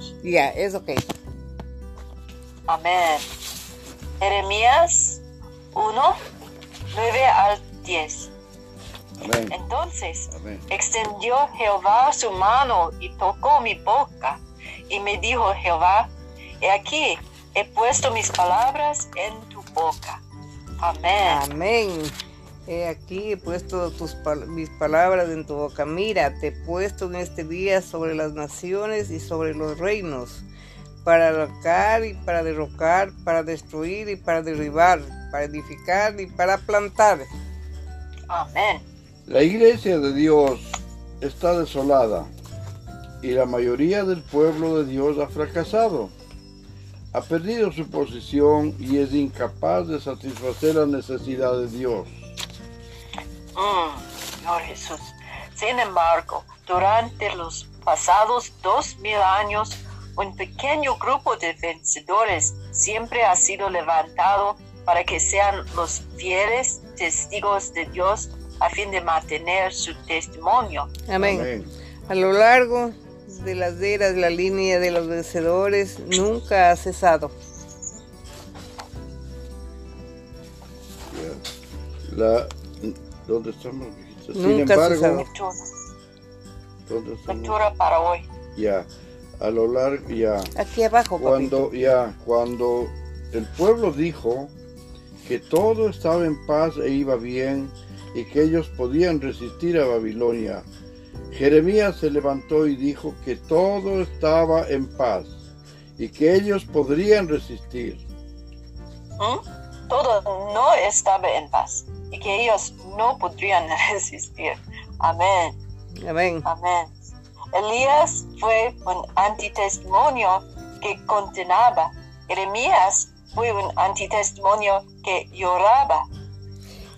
hermanos. Ya, es ok. Amén. Jeremías 1, 9 al 10. Amén. Entonces Amén. extendió Jehová su mano y tocó mi boca. Y me dijo Jehová, he aquí, he puesto mis palabras en tu boca. Amén. Amén. He aquí he puesto tus, mis palabras en tu boca. Mira, te he puesto en este día sobre las naciones y sobre los reinos, para arrancar y para derrocar, para destruir y para derribar, para edificar y para plantar. Amén. La iglesia de Dios está desolada y la mayoría del pueblo de Dios ha fracasado. Ha perdido su posición y es incapaz de satisfacer la necesidad de Dios. Mm, Señor Jesús. Sin embargo, durante los pasados dos mil años, un pequeño grupo de vencedores siempre ha sido levantado para que sean los fieles testigos de Dios a fin de mantener su testimonio. Amén. Amén. A lo largo de las eras, la línea de los vencedores nunca ha cesado. La, ¿Dónde estamos? mijita? Sin Nunca embargo, cesado. Lectura, ¿dónde estamos? lectura para hoy. Ya, a lo largo, ya. Aquí abajo, papito. Cuando, ya, cuando el pueblo dijo que todo estaba en paz e iba bien y que ellos podían resistir a Babilonia, Jeremías se levantó y dijo que todo estaba en paz y que ellos podrían resistir. ¿Mm? Todo no estaba en paz y que ellos no podrían resistir. Amén. Amén. Amén. Elías fue un antitestimonio que condenaba. Jeremías fue un antitestimonio que lloraba.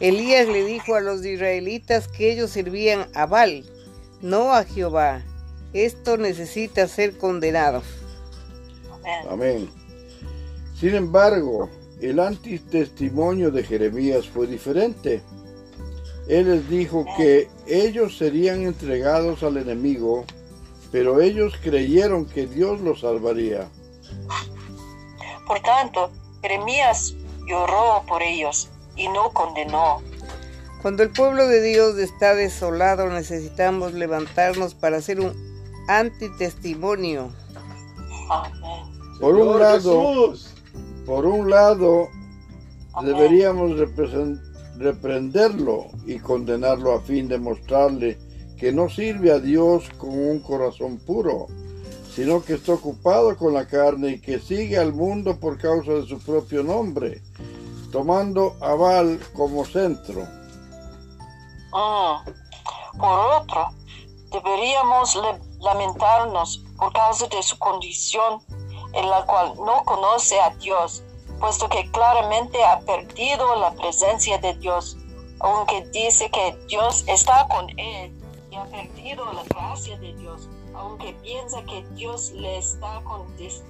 Elías le dijo a los israelitas que ellos servían a Baal, no a Jehová. Esto necesita ser condenado. Amén. Amén. Sin embargo, el antitestimonio de Jeremías fue diferente. Él les dijo que ellos serían entregados al enemigo, pero ellos creyeron que Dios los salvaría. Por tanto, Jeremías lloró por ellos y no condenó. Cuando el pueblo de Dios está desolado, necesitamos levantarnos para hacer un antitestimonio. Amén. Por un Señor lado, Jesús. Por un lado, Amén. deberíamos reprenderlo y condenarlo a fin de mostrarle que no sirve a Dios con un corazón puro, sino que está ocupado con la carne y que sigue al mundo por causa de su propio nombre, tomando a Baal como centro. Mm. Por otro, deberíamos lamentarnos por causa de su condición en la cual no conoce a Dios, puesto que claramente ha perdido la presencia de Dios, aunque dice que Dios está con él y ha perdido la gracia de Dios, aunque piensa que Dios le está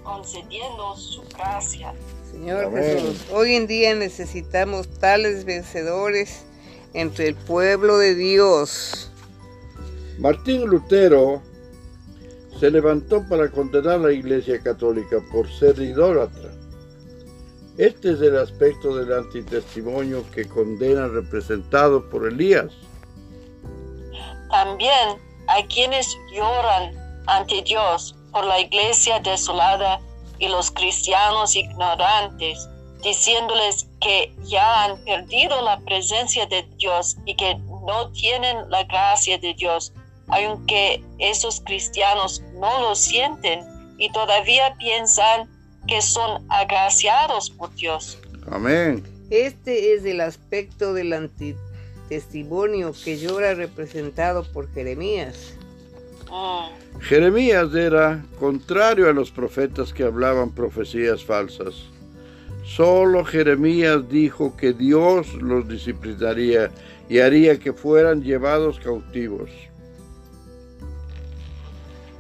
concediendo su gracia. Señor Amén. Jesús, hoy en día necesitamos tales vencedores entre el pueblo de Dios. Martín Lutero se levantó para condenar a la Iglesia Católica por ser idólatra. Este es el aspecto del antitestimonio que condena representado por Elías. También hay quienes lloran ante Dios por la iglesia desolada y los cristianos ignorantes, diciéndoles que ya han perdido la presencia de Dios y que no tienen la gracia de Dios, aunque esos cristianos no lo sienten y todavía piensan que son agraciados por Dios. Amén. Este es el aspecto del antitestimonio que llora representado por Jeremías. Mm. Jeremías era contrario a los profetas que hablaban profecías falsas. Solo Jeremías dijo que Dios los disciplinaría y haría que fueran llevados cautivos.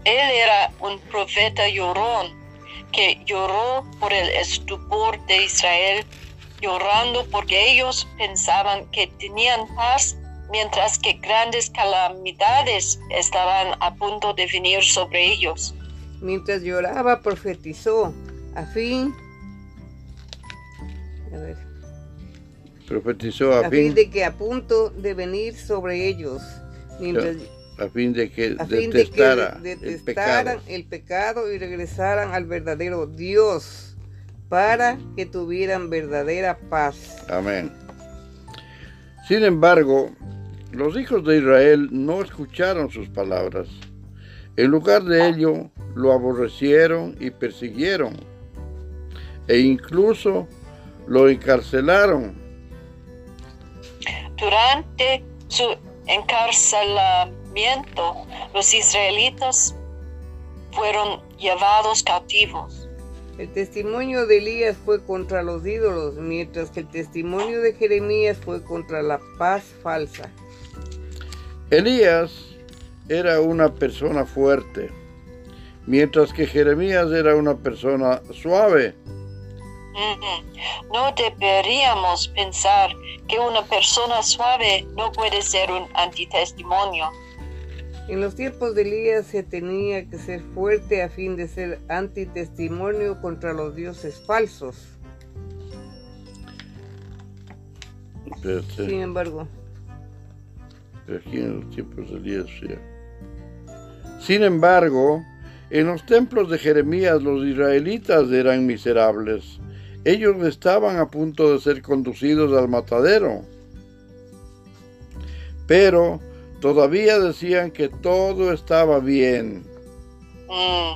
Él era un profeta llorón que lloró por el estupor de Israel, llorando porque ellos pensaban que tenían paz mientras que grandes calamidades estaban a punto de venir sobre ellos. Mientras lloraba, profetizó a fin. A ver, Profetizó a, a fin, fin de que a punto de venir sobre ellos, mientras a fin de que a fin de que detestara el detestaran pecado. el pecado y regresaran al verdadero Dios para que tuvieran verdadera paz. Amén. Sin embargo, los hijos de Israel no escucharon sus palabras. En lugar de ello, lo aborrecieron y persiguieron. E incluso lo encarcelaron. Durante su encarcelamiento, los israelitas fueron llevados cautivos. El testimonio de Elías fue contra los ídolos, mientras que el testimonio de Jeremías fue contra la paz falsa. Elías era una persona fuerte, mientras que Jeremías era una persona suave. Ujú. No deberíamos pensar que una persona suave no puede ser un antitestimonio. En los tiempos de Elías se tenía que ser fuerte a fin de ser antitestimonio contra los dioses falsos. Sin embargo, aquí en los tiempos de Elías, sí. Sin embargo, en los templos de Jeremías los israelitas eran miserables. Ellos estaban a punto de ser conducidos al matadero. Pero todavía decían que todo estaba bien. Mm,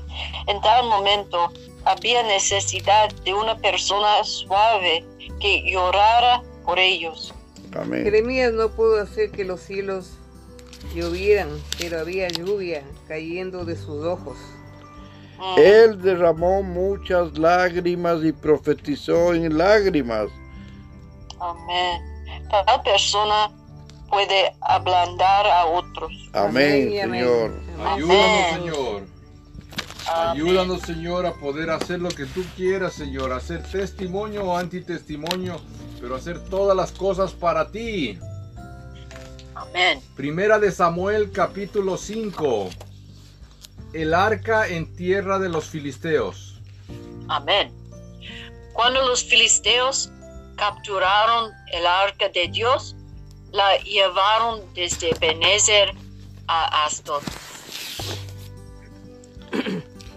En tal momento había necesidad de una persona suave que llorara por ellos. Amén. Jeremías no pudo hacer que los cielos llovieran, pero había lluvia cayendo de sus ojos. Mm, Él derramó muchas lágrimas y profetizó en lágrimas. Amén. Tal persona puede ablandar a otros. Amén. Señor. Ayúdanos, Amén. Señor. Amén. Ayúdanos, Señor, a poder hacer lo que tú quieras, Señor. Hacer testimonio o antitestimonio, pero hacer todas las cosas para ti. Amén. Primera de Samuel, capítulo 5. El arca en tierra de los filisteos. Amén. Cuando los filisteos capturaron el arca de Dios, la llevaron desde Benezer a Asdod.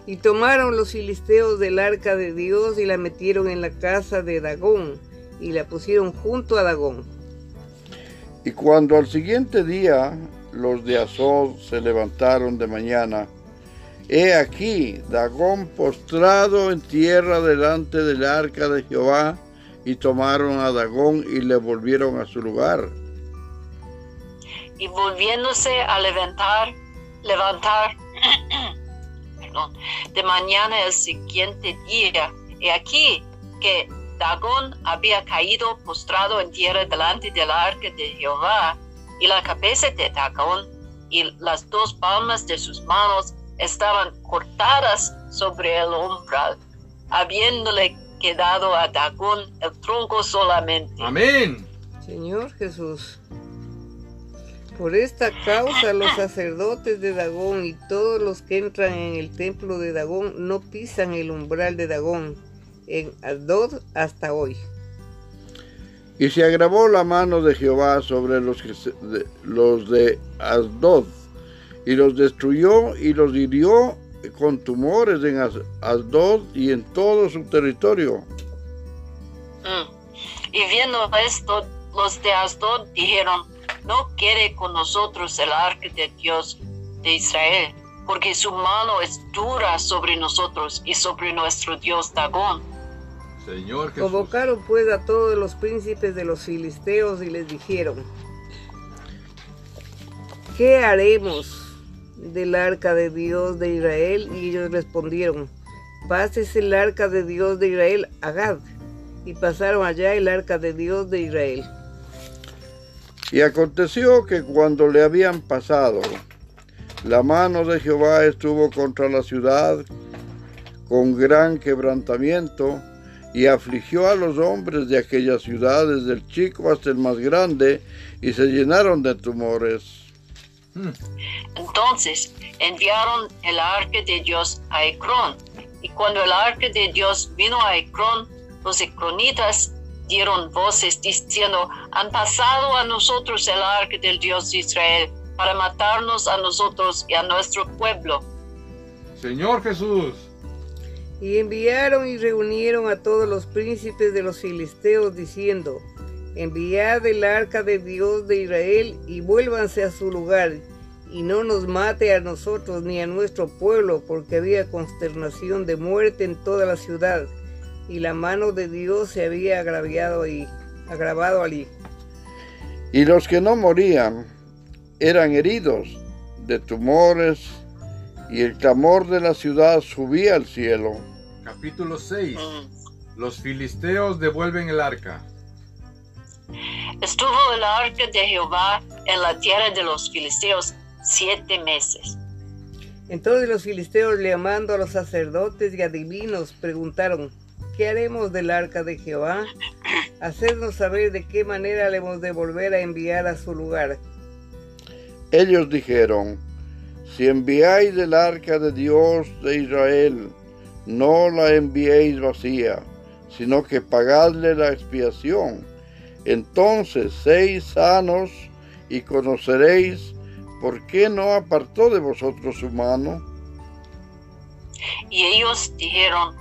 Y tomaron los filisteos del arca de Dios y la metieron en la casa de Dagón y la pusieron junto a Dagón. Y cuando al siguiente día los de Azod se levantaron de mañana, he aquí Dagón postrado en tierra delante del arca de Jehová, y tomaron a Dagón y le volvieron a su lugar. Y volviéndose a levantar, levantar perdón, de mañana el siguiente día. Y aquí que Dagón había caído postrado en tierra delante del arca de Jehová, y la cabeza de Dagón y las dos palmas de sus manos estaban cortadas sobre el umbral, habiéndole quedado a Dagón el tronco solamente. Amén. Señor Jesús. Por esta causa los sacerdotes de Dagón y todos los que entran en el templo de Dagón no pisan el umbral de Dagón en Adod hasta hoy. Y se agravó la mano de Jehová sobre los, que se- de, los de Asdod, y los destruyó y los hirió con tumores en As- Asdod y en todo su territorio. Mm. Y viendo esto, los de Asdod dijeron, no quiere con nosotros el arca de Dios de Israel, porque su mano es dura sobre nosotros y sobre nuestro Dios Dagón. Señor Jesús. Convocaron pues a todos los príncipes de los filisteos y les dijeron, ¿qué haremos del arca de Dios de Israel? Y ellos respondieron, pases el arca de Dios de Israel a Gad. Y pasaron allá el arca de Dios de Israel. Y aconteció que cuando le habían pasado, la mano de Jehová estuvo contra la ciudad con gran quebrantamiento y afligió a los hombres de aquellas ciudades, del chico hasta el más grande, y se llenaron de tumores. Mm. Entonces enviaron el arca de Dios a Ecrón. Y cuando el arca de Dios vino a Ecrón, los ecronitas dieron voces diciendo, han pasado a nosotros el arca del Dios de Israel para matarnos a nosotros y a nuestro pueblo. Señor Jesús. Y enviaron y reunieron a todos los príncipes de los filisteos diciendo, enviad el arca de Dios de Israel y vuélvanse a su lugar y no nos mate a nosotros ni a nuestro pueblo, porque había consternación de muerte en toda la ciudad, y la mano de Dios se había agraviado y agravado allí. Y los que no morían eran heridos de tumores, y el clamor de la ciudad subía al cielo. Capítulo 6. Los filisteos devuelven el arca. Estuvo el arca de Jehová en la tierra de los filisteos siete meses. Entonces los filisteos, llamando a los sacerdotes y adivinos, preguntaron, ¿qué haremos del arca de Jehová? Hacednos saber de qué manera le hemos de volver a enviar a su lugar. Ellos dijeron, si enviáis el arca de Dios de Israel, no la enviéis vacía, sino que pagadle la expiación. Entonces seis sanos y conoceréis ¿por qué no apartó de vosotros su mano? Y ellos dijeron,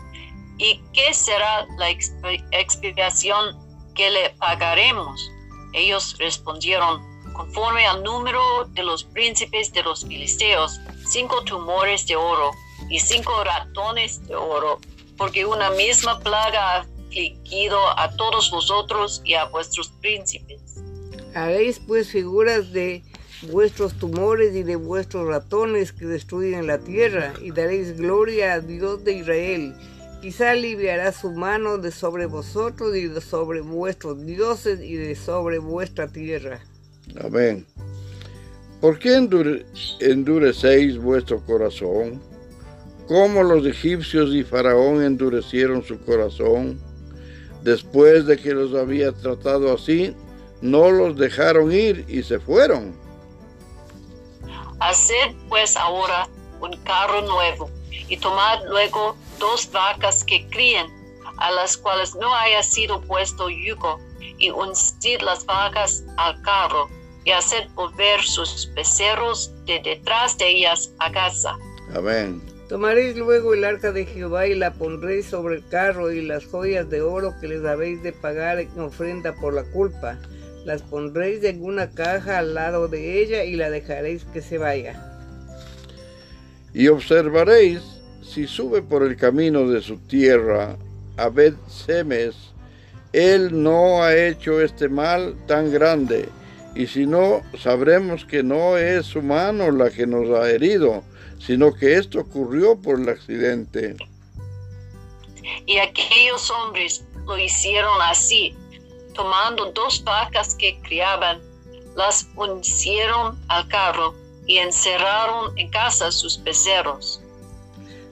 ¿y qué será la expiación que le pagaremos? Ellos respondieron, conforme al número de los príncipes de los filisteos, cinco tumores de oro y cinco ratones de oro, porque una misma plaga ha afligido a todos vosotros y a vuestros príncipes. Haréis pues figuras de vuestros tumores y de vuestros ratones que destruyen la tierra, y daréis gloria a Dios de Israel. Quizá aliviará su mano de sobre vosotros y de sobre vuestros dioses y de sobre vuestra tierra. Amén. ¿Por qué endurecéis vuestro corazón? ¿Cómo los egipcios y Faraón endurecieron su corazón? Después de que los había tratado así, no los dejaron ir y se fueron. Haced pues ahora un carro nuevo y tomad luego dos vacas que críen, a las cuales no haya sido puesto yugo, y uncid las vacas al carro, y haced volver sus becerros de detrás de ellas a casa. Amén. Tomaréis luego el arca de Jehová y la pondréis sobre el carro y las joyas de oro que les habéis de pagar en ofrenda por la culpa las pondréis en una caja al lado de ella y la dejaréis que se vaya. Y observaréis si sube por el camino de su tierra a Bet Semes, él no ha hecho este mal tan grande, y si no, sabremos que no es su mano la que nos ha herido, sino que esto ocurrió por el accidente. Y aquellos hombres lo hicieron así, tomando dos vacas que criaban, las uncieron al carro y encerraron en casa sus becerros.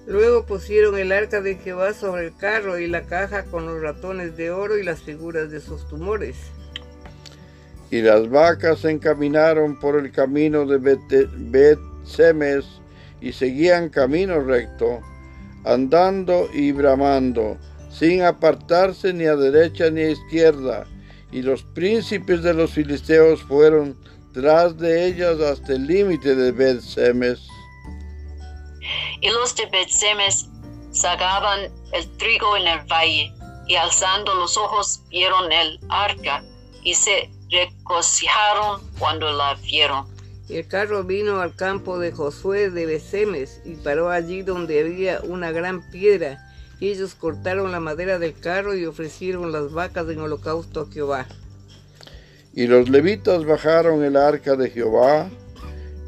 Luego pusieron el arca de Jehová sobre el carro y la caja con los ratones de oro y las figuras de sus tumores. Y las vacas se encaminaron por el camino de Bet-Semes y seguían camino recto, andando y bramando, sin apartarse ni a derecha ni a izquierda, y los príncipes de los filisteos fueron tras de ellas hasta el límite de Bet-Semes. Y los de Bet-Semes sagaban el trigo en el valle, y alzando los ojos vieron el arca, y se regocijaron cuando la vieron. Y el carro vino al campo de Josué de Besemes y paró allí donde había una gran piedra y ellos cortaron la madera del carro y ofrecieron las vacas en holocausto a Jehová. Y los levitas bajaron el arca de Jehová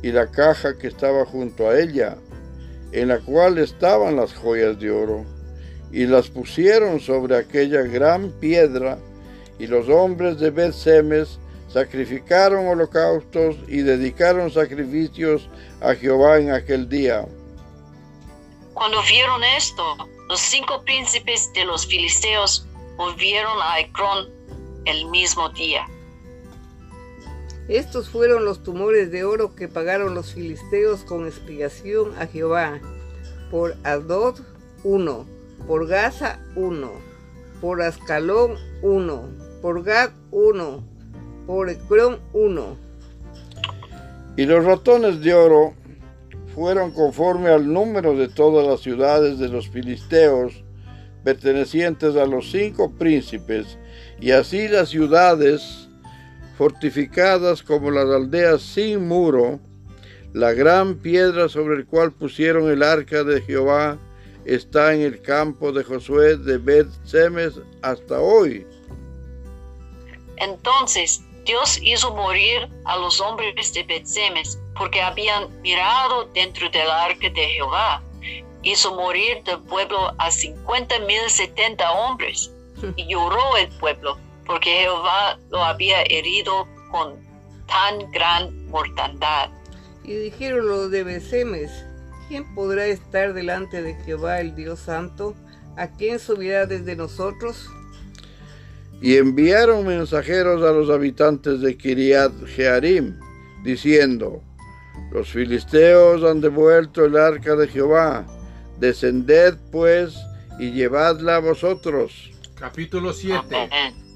y la caja que estaba junto a ella, en la cual estaban las joyas de oro, y las pusieron sobre aquella gran piedra, y los hombres de Bet-Semes sacrificaron holocaustos y dedicaron sacrificios a Jehová en aquel día. Cuando vieron esto, los cinco príncipes de los filisteos volvieron a Ecrón el mismo día. Estos fueron los tumores de oro que pagaron los filisteos con expiación a Jehová. Por Adod, uno. Por Gaza, uno. Por Ascalón, uno. Por Gad, uno. Por Ecrón, uno. Y los ratones de oro fueron conforme al número de todas las ciudades de los filisteos, pertenecientes a los cinco príncipes, y así las ciudades fortificadas como las aldeas sin muro, la gran piedra sobre el cual pusieron el arca de Jehová está en el campo de Josué de Bet Semes hasta hoy. Entonces Dios hizo morir a los hombres de Bet Semes porque habían mirado dentro del arca de Jehová. Hizo morir del pueblo a cincuenta mil setenta hombres y lloró el pueblo porque Jehová lo había herido con tan gran mortandad. Y dijeron los de Besemes, ¿quién podrá estar delante de Jehová el Dios Santo? ¿A quién subirá desde nosotros? Y enviaron mensajeros a los habitantes de Kiriat Jearim, diciendo, los filisteos han devuelto el arca de Jehová, descended pues y llevadla a vosotros. Capítulo 7.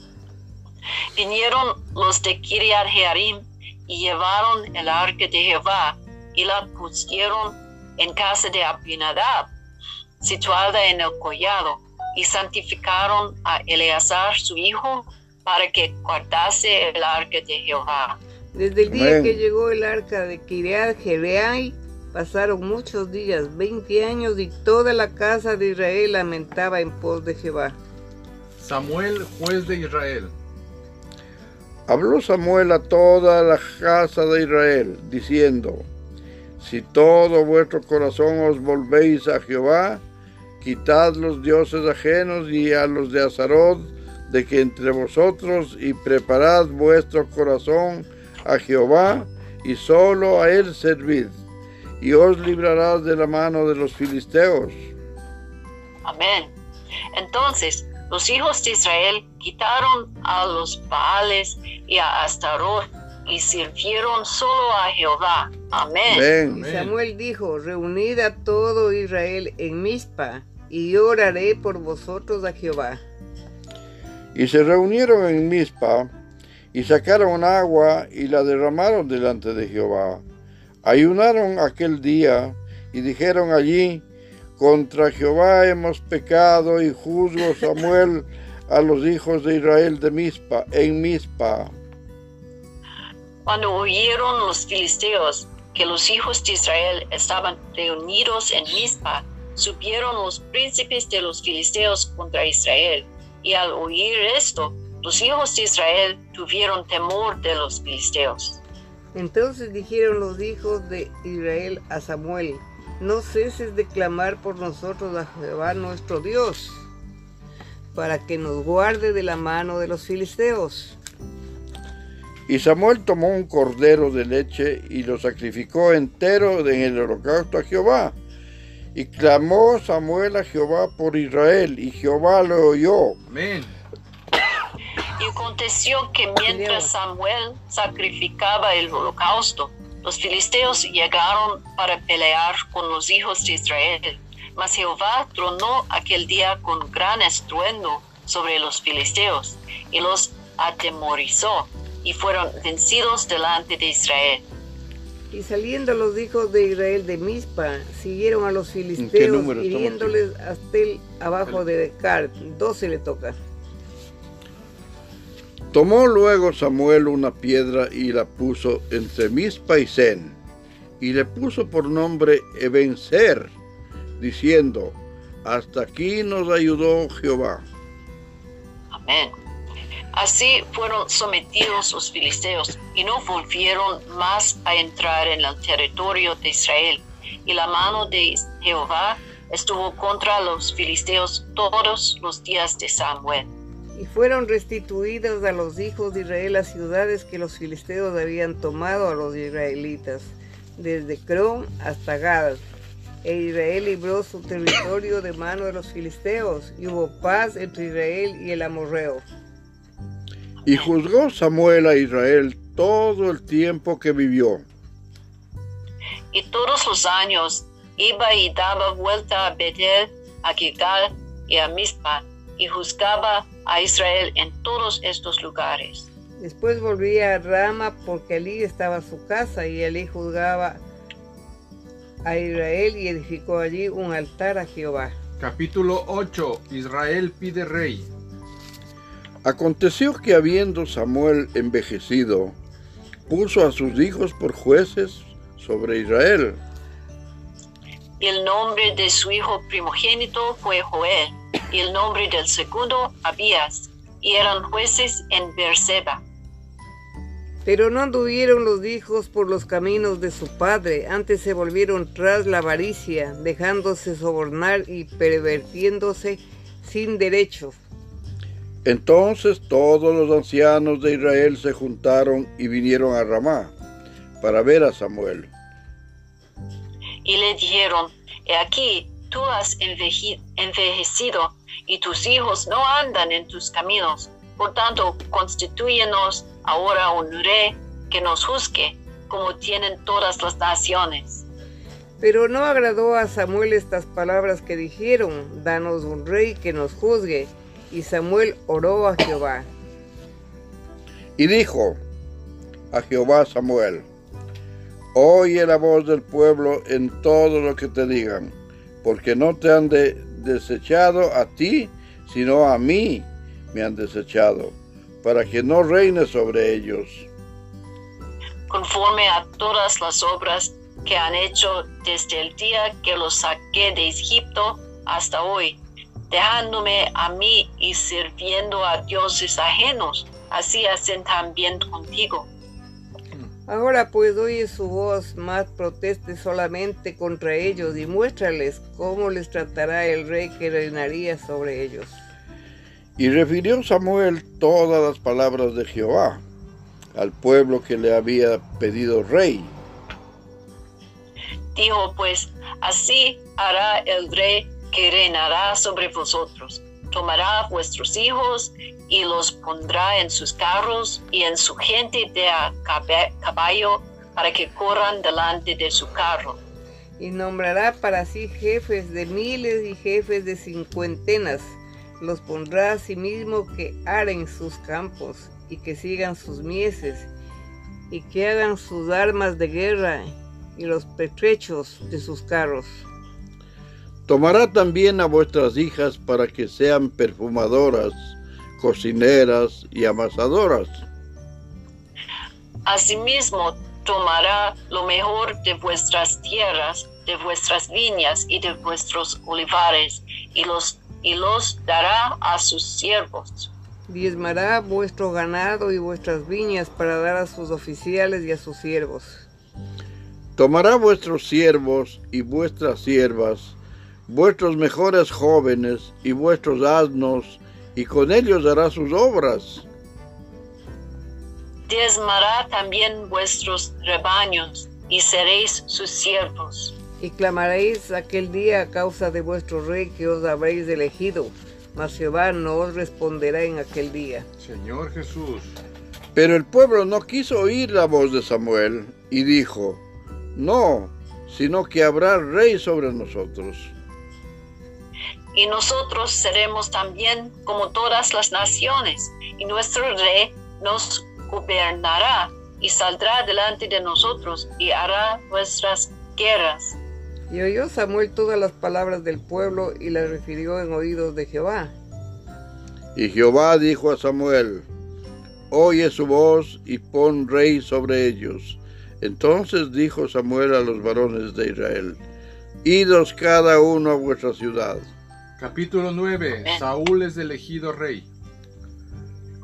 Vinieron los de Kiriat Jearim y llevaron el arca de Jehová y la pusieron en casa de Abinadab, situada en el collado, y santificaron a Eleazar su hijo para que guardase el arca de Jehová. Desde el día que llegó el arca de Kiriat Jereai, pasaron muchos días, 20 años, y toda la casa de Israel lamentaba en pos de Jehová. Samuel, juez de Israel. Habló Samuel a toda la casa de Israel, diciendo, Si todo vuestro corazón os volvéis a Jehová, quitad los dioses ajenos y a los de Azarod de que entre vosotros y preparad vuestro corazón a Jehová y solo a él servid, y os librarás de la mano de los filisteos. Amén. Entonces los hijos de Israel quitaron a los Baales y a Astaroth y sirvieron solo a Jehová. Amén. Y Samuel dijo, reunid a todo Israel en Mizpa, y oraré por vosotros a Jehová. Y se reunieron en Mizpa, y sacaron agua y la derramaron delante de Jehová. Ayunaron aquel día, y dijeron allí, contra Jehová hemos pecado y juzgo Samuel a los hijos de Israel de Mispa, en Mispa. Cuando oyeron los filisteos que los hijos de Israel estaban reunidos en Mispa, subieron los príncipes de los filisteos contra Israel. Y al oír esto, los hijos de Israel tuvieron temor de los filisteos. Entonces dijeron los hijos de Israel a Samuel, no ceses de clamar por nosotros a Jehová nuestro Dios, para que nos guarde de la mano de los filisteos. Y Samuel tomó un cordero de leche y lo sacrificó entero en el holocausto a Jehová. Y clamó Samuel a Jehová por Israel, y Jehová lo oyó. Amén. Y aconteció que mientras Samuel sacrificaba el holocausto, los filisteos llegaron para pelear con los hijos de Israel, mas Jehová tronó aquel día con gran estruendo sobre los filisteos y los atemorizó y fueron vencidos delante de Israel. Y saliendo los hijos de Israel de Mizpa, siguieron a los filisteos, hiriéndoles hasta el abajo de Decar. Doce le toca. Tomó luego Samuel una piedra y la puso entre Mispa y Zen, y le puso por nombre Ebenzer, diciendo, hasta aquí nos ayudó Jehová. Amén. Así fueron sometidos los filisteos y no volvieron más a entrar en el territorio de Israel. Y la mano de Jehová estuvo contra los filisteos todos los días de Samuel. Y fueron restituidas a los hijos de Israel las ciudades que los filisteos habían tomado a los israelitas, desde Crom hasta Gad. E Israel libró su territorio de mano de los filisteos, y hubo paz entre Israel y el amorreo. Y juzgó Samuel a Israel todo el tiempo que vivió. Y todos los años iba y daba vuelta a Betel, a Gilgal y a Mizpa, y juzgaba a Israel en todos estos lugares. Después volvía a Rama porque allí estaba su casa y allí juzgaba a Israel y edificó allí un altar a Jehová. Capítulo 8. Israel pide rey. Aconteció que habiendo Samuel envejecido, puso a sus hijos por jueces sobre Israel. El nombre de su hijo primogénito fue Joel, y el nombre del segundo Abías, y eran jueces en Beerseba. Pero no anduvieron los hijos por los caminos de su padre, antes se volvieron tras la avaricia, dejándose sobornar y pervertiéndose sin derecho. Entonces todos los ancianos de Israel se juntaron y vinieron a Ramá para ver a Samuel. Y le dijeron, he aquí, tú has enveje- envejecido y tus hijos no andan en tus caminos. Por tanto, constituyenos ahora un rey que nos juzgue, como tienen todas las naciones. Pero no agradó a Samuel estas palabras que dijeron, danos un rey que nos juzgue. Y Samuel oró a Jehová. Y dijo a Jehová Samuel, Oye la voz del pueblo en todo lo que te digan, porque no te han de- desechado a ti, sino a mí me han desechado, para que no reine sobre ellos. conforme a todas las obras que han hecho desde el día que los saqué de Egipto hasta hoy, dejándome a mí y sirviendo a dioses ajenos, así hacen también contigo. Ahora pues oye su voz, más proteste solamente contra ellos y muéstrales cómo les tratará el rey que reinaría sobre ellos. Y refirió Samuel todas las palabras de Jehová al pueblo que le había pedido rey. Dijo pues, así hará el rey que reinará sobre vosotros. Tomará vuestros hijos y los pondrá en sus carros y en su gente de a caballo para que corran delante de su carro. Y nombrará para sí jefes de miles y jefes de cincuentenas. Los pondrá a mismo que aren sus campos y que sigan sus mieses y que hagan sus armas de guerra y los pertrechos de sus carros. Tomará también a vuestras hijas para que sean perfumadoras, cocineras y amasadoras. Asimismo, tomará lo mejor de vuestras tierras, de vuestras viñas y de vuestros olivares, y los, y los dará a sus siervos. Diezmará vuestro ganado y vuestras viñas para dar a sus oficiales y a sus siervos. Tomará vuestros siervos y vuestras siervas, vuestros mejores jóvenes y vuestros asnos, y con ellos hará sus obras. Diezmará también vuestros rebaños, y seréis sus siervos. Y clamaréis aquel día a causa de vuestro rey que os habréis elegido, mas Jehová no os responderá en aquel día. Señor Jesús. Pero el pueblo no quiso oír la voz de Samuel y dijo, no, sino que habrá rey sobre nosotros. Y nosotros seremos también como todas las naciones, y nuestro rey nos gobernará y saldrá delante de nosotros y hará nuestras guerras. Y oyó Samuel todas las palabras del pueblo y las refirió en oídos de Jehová. Y Jehová dijo a Samuel, oye su voz y pon rey sobre ellos. Entonces dijo Samuel a los varones de Israel, idos cada uno a vuestra ciudad. Capítulo 9. Saúl es elegido rey.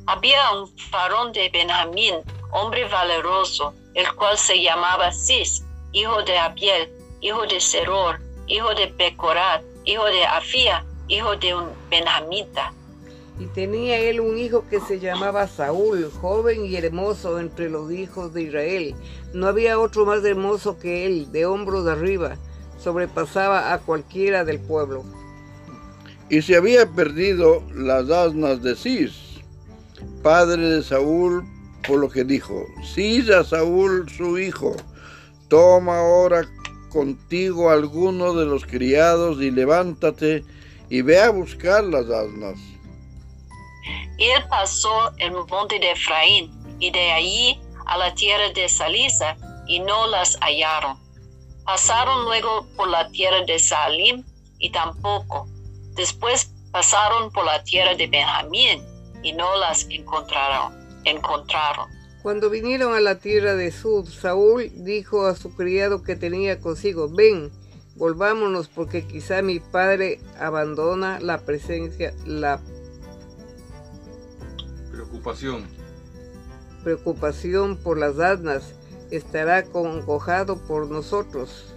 Había un varón de Benjamín, hombre valeroso, el cual se llamaba Cis, hijo de Abiel, hijo de Seror, hijo de Becorat, hijo de Afía, hijo de un benjamita. Y tenía él un hijo que se llamaba Saúl, joven y hermoso entre los hijos de Israel. No había otro más hermoso que él, de hombros arriba, sobrepasaba a cualquiera del pueblo. Y se había perdido las asnas de Cis, padre de Saúl, por lo que dijo, a Saúl su hijo, toma ahora contigo alguno de los criados y levántate y ve a buscar las asnas. Él pasó el monte de Efraín y de allí a la tierra de Salisa y no las hallaron. Pasaron luego por la tierra de Salim y tampoco. Después pasaron por la tierra de Benjamín y no las encontraron. encontraron. Cuando vinieron a la tierra de Sud, Saúl dijo a su criado que tenía consigo, ven, volvámonos porque quizá mi padre abandona la presencia, la preocupación. Preocupación por las asnas, estará congojado por nosotros.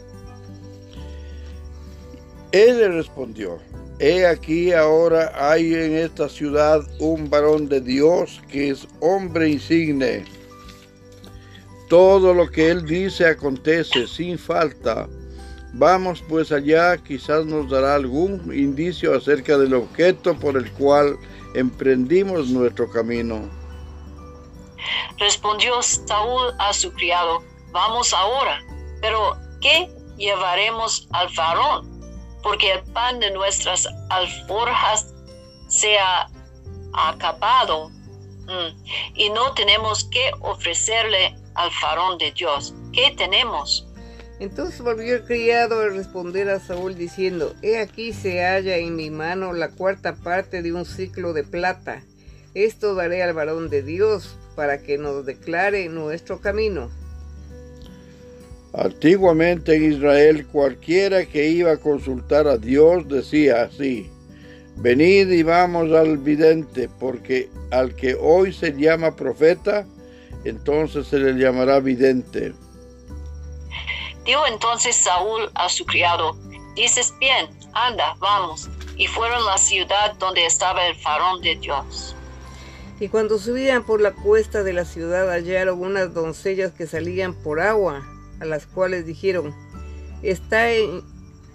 Él le respondió, He aquí ahora hay en esta ciudad un varón de Dios que es hombre insigne. Todo lo que él dice acontece sin falta. Vamos pues allá, quizás nos dará algún indicio acerca del objeto por el cual emprendimos nuestro camino. Respondió Saúl a su criado, vamos ahora, pero ¿qué llevaremos al varón? Porque el pan de nuestras alforjas se ha acabado mm, y no tenemos que ofrecerle al farón de Dios. ¿Qué tenemos? Entonces volvió el criado a responder a Saúl diciendo, He aquí se halla en mi mano la cuarta parte de un ciclo de plata. Esto daré al varón de Dios para que nos declare nuestro camino. Antiguamente en Israel cualquiera que iba a consultar a Dios decía así, venid y vamos al vidente, porque al que hoy se llama profeta, entonces se le llamará vidente. Dijo entonces Saúl a su criado, dices bien, anda, vamos. Y fueron a la ciudad donde estaba el farón de Dios. Y cuando subían por la cuesta de la ciudad hallaron unas doncellas que salían por agua a las cuales dijeron, ¿está en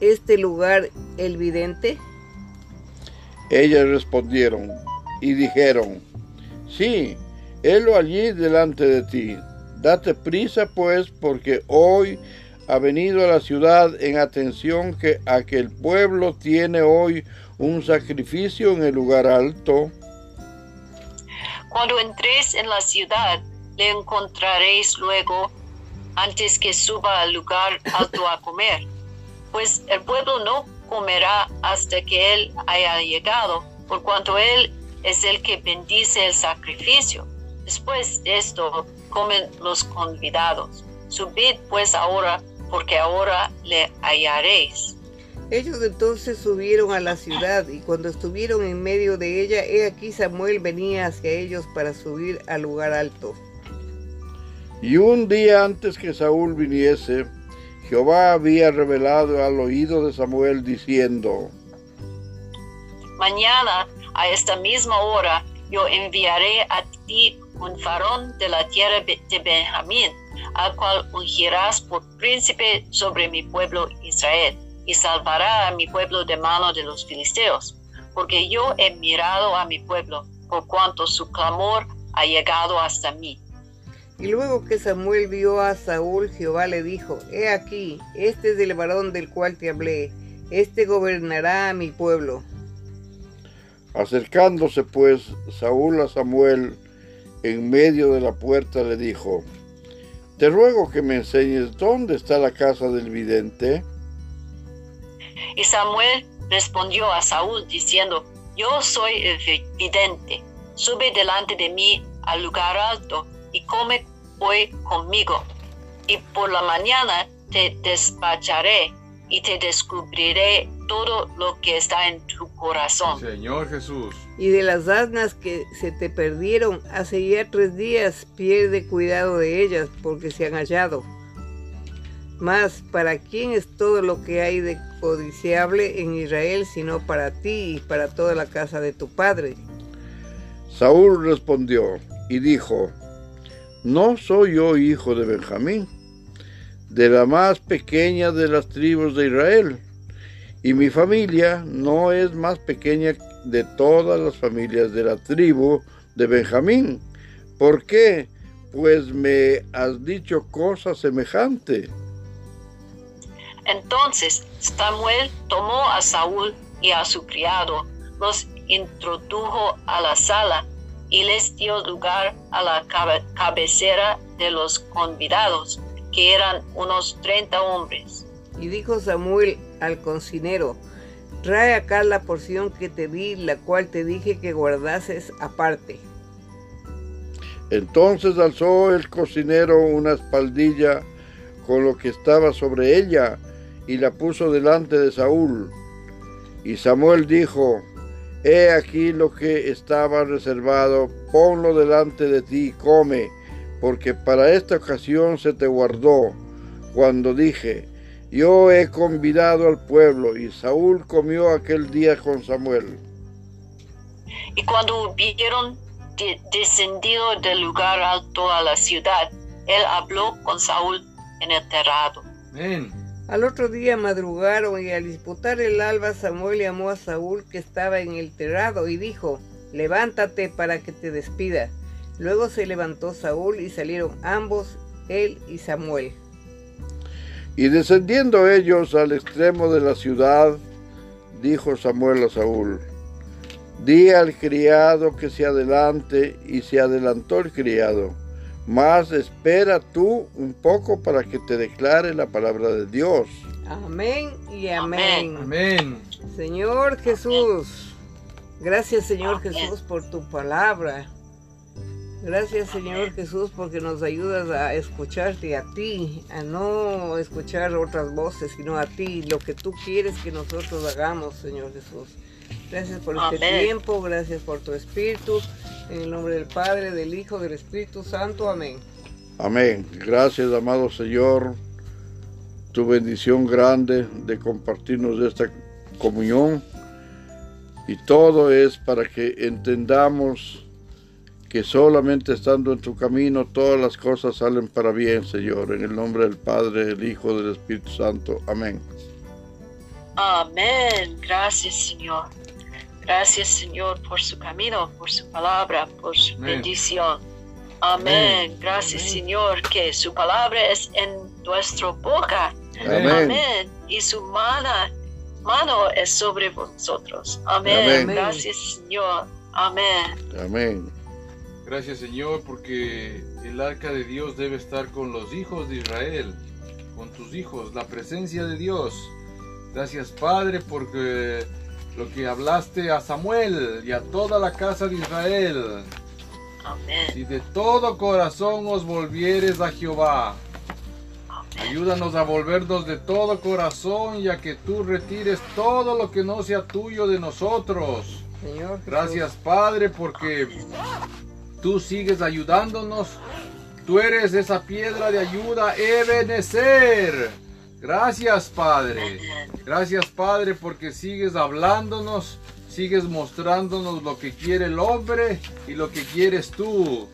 este lugar el vidente? Ellas respondieron y dijeron, sí, helo allí delante de ti. Date prisa pues, porque hoy ha venido a la ciudad en atención que a que el pueblo tiene hoy un sacrificio en el lugar alto. Cuando entréis en la ciudad, le encontraréis luego antes que suba al lugar alto a comer, pues el pueblo no comerá hasta que él haya llegado, por cuanto él es el que bendice el sacrificio. Después de esto comen los convidados. Subid pues ahora, porque ahora le hallaréis. Ellos entonces subieron a la ciudad y cuando estuvieron en medio de ella, he aquí Samuel venía hacia ellos para subir al lugar alto. Y un día antes que Saúl viniese, Jehová había revelado al oído de Samuel diciendo, Mañana a esta misma hora yo enviaré a ti un farón de la tierra de Benjamín, al cual ungirás por príncipe sobre mi pueblo Israel, y salvará a mi pueblo de mano de los filisteos, porque yo he mirado a mi pueblo, por cuanto su clamor ha llegado hasta mí. Y luego que Samuel vio a Saúl, Jehová le dijo, He aquí, este es el varón del cual te hablé, este gobernará a mi pueblo. Acercándose pues Saúl a Samuel en medio de la puerta le dijo, Te ruego que me enseñes dónde está la casa del vidente. Y Samuel respondió a Saúl diciendo, Yo soy el vidente, sube delante de mí al lugar alto y come hoy conmigo. Y por la mañana te despacharé y te descubriré todo lo que está en tu corazón. Señor Jesús. Y de las asnas que se te perdieron hace ya tres días, pierde cuidado de ellas porque se han hallado. Mas, ¿para quién es todo lo que hay de codiciable en Israel sino para ti y para toda la casa de tu padre? Saúl respondió y dijo, no soy yo hijo de Benjamín, de la más pequeña de las tribus de Israel, y mi familia no es más pequeña de todas las familias de la tribu de Benjamín. ¿Por qué? pues me has dicho cosa semejante? Entonces Samuel tomó a Saúl y a su criado, los introdujo a la sala y les dio lugar a la cabe- cabecera de los convidados, que eran unos treinta hombres. Y dijo Samuel al cocinero, trae acá la porción que te di, la cual te dije que guardases aparte. Entonces alzó el cocinero una espaldilla con lo que estaba sobre ella y la puso delante de Saúl. Y Samuel dijo, He aquí lo que estaba reservado, ponlo delante de ti y come, porque para esta ocasión se te guardó. Cuando dije, yo he convidado al pueblo, y Saúl comió aquel día con Samuel. Y cuando hubieron de- descendido del lugar alto a la ciudad, él habló con Saúl en el terrado. Amén. Al otro día madrugaron y al disputar el alba Samuel llamó a Saúl que estaba en el terrado y dijo, levántate para que te despida. Luego se levantó Saúl y salieron ambos, él y Samuel. Y descendiendo ellos al extremo de la ciudad, dijo Samuel a Saúl, di al criado que se adelante, y se adelantó el criado. Mas espera tú un poco para que te declare la palabra de Dios. Amén y amén. Amén. Señor Jesús, gracias Señor. Jesús por tu palabra. Gracias Señor Jesús porque nos ayudas a escucharte a ti, a no escuchar otras voces, sino a ti, lo que tú quieres que nosotros hagamos, Señor Jesús. Gracias por este Amén. tiempo, gracias por tu Espíritu, en el nombre del Padre, del Hijo, del Espíritu Santo. Amén. Amén. Gracias, amado Señor. Tu bendición grande de compartirnos de esta comunión. Y todo es para que entendamos que solamente estando en tu camino todas las cosas salen para bien, Señor. En el nombre del Padre, del Hijo, del Espíritu Santo. Amén. Amén. Gracias, Señor. Gracias, Señor, por su camino, por su palabra, por su Amén. bendición. Amén. Amén. Gracias, Amén. Señor, que su palabra es en nuestra boca. Amén. Amén. Y su mano, mano es sobre vosotros. Amén. Amén. Gracias, Señor. Amén. Amén. Gracias Señor porque el arca de Dios debe estar con los hijos de Israel, con tus hijos, la presencia de Dios. Gracias Padre porque lo que hablaste a Samuel y a toda la casa de Israel. Amén. Si de todo corazón os volvieres a Jehová, ayúdanos a volvernos de todo corazón y a que tú retires todo lo que no sea tuyo de nosotros. Señor. Gracias Padre porque tú sigues ayudándonos. Tú eres esa piedra de ayuda, Ebenezer. Gracias Padre. Gracias Padre porque sigues hablándonos, sigues mostrándonos lo que quiere el hombre y lo que quieres tú.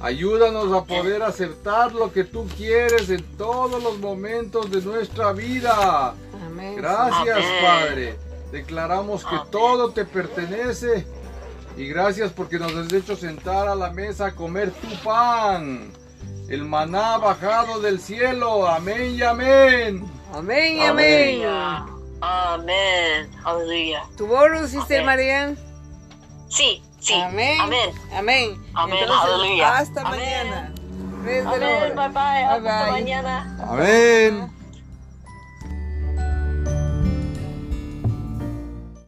Ayúdanos a poder aceptar lo que tú quieres en todos los momentos de nuestra vida. Amén. Gracias. Padre. Declaramos que todo te pertenece. Y gracias porque nos has hecho sentar a la mesa a comer tu pan. El maná bajado del cielo. Amén y amén. Amén y amén. Amén. Aleluya. ¿Tu bonus, Sister. Marian? Sí, sí. Amén. Amén. Amén. Amén, Entonces. Hasta Amén. mañana. Amén. Bye bye. Hasta mañana. Amén.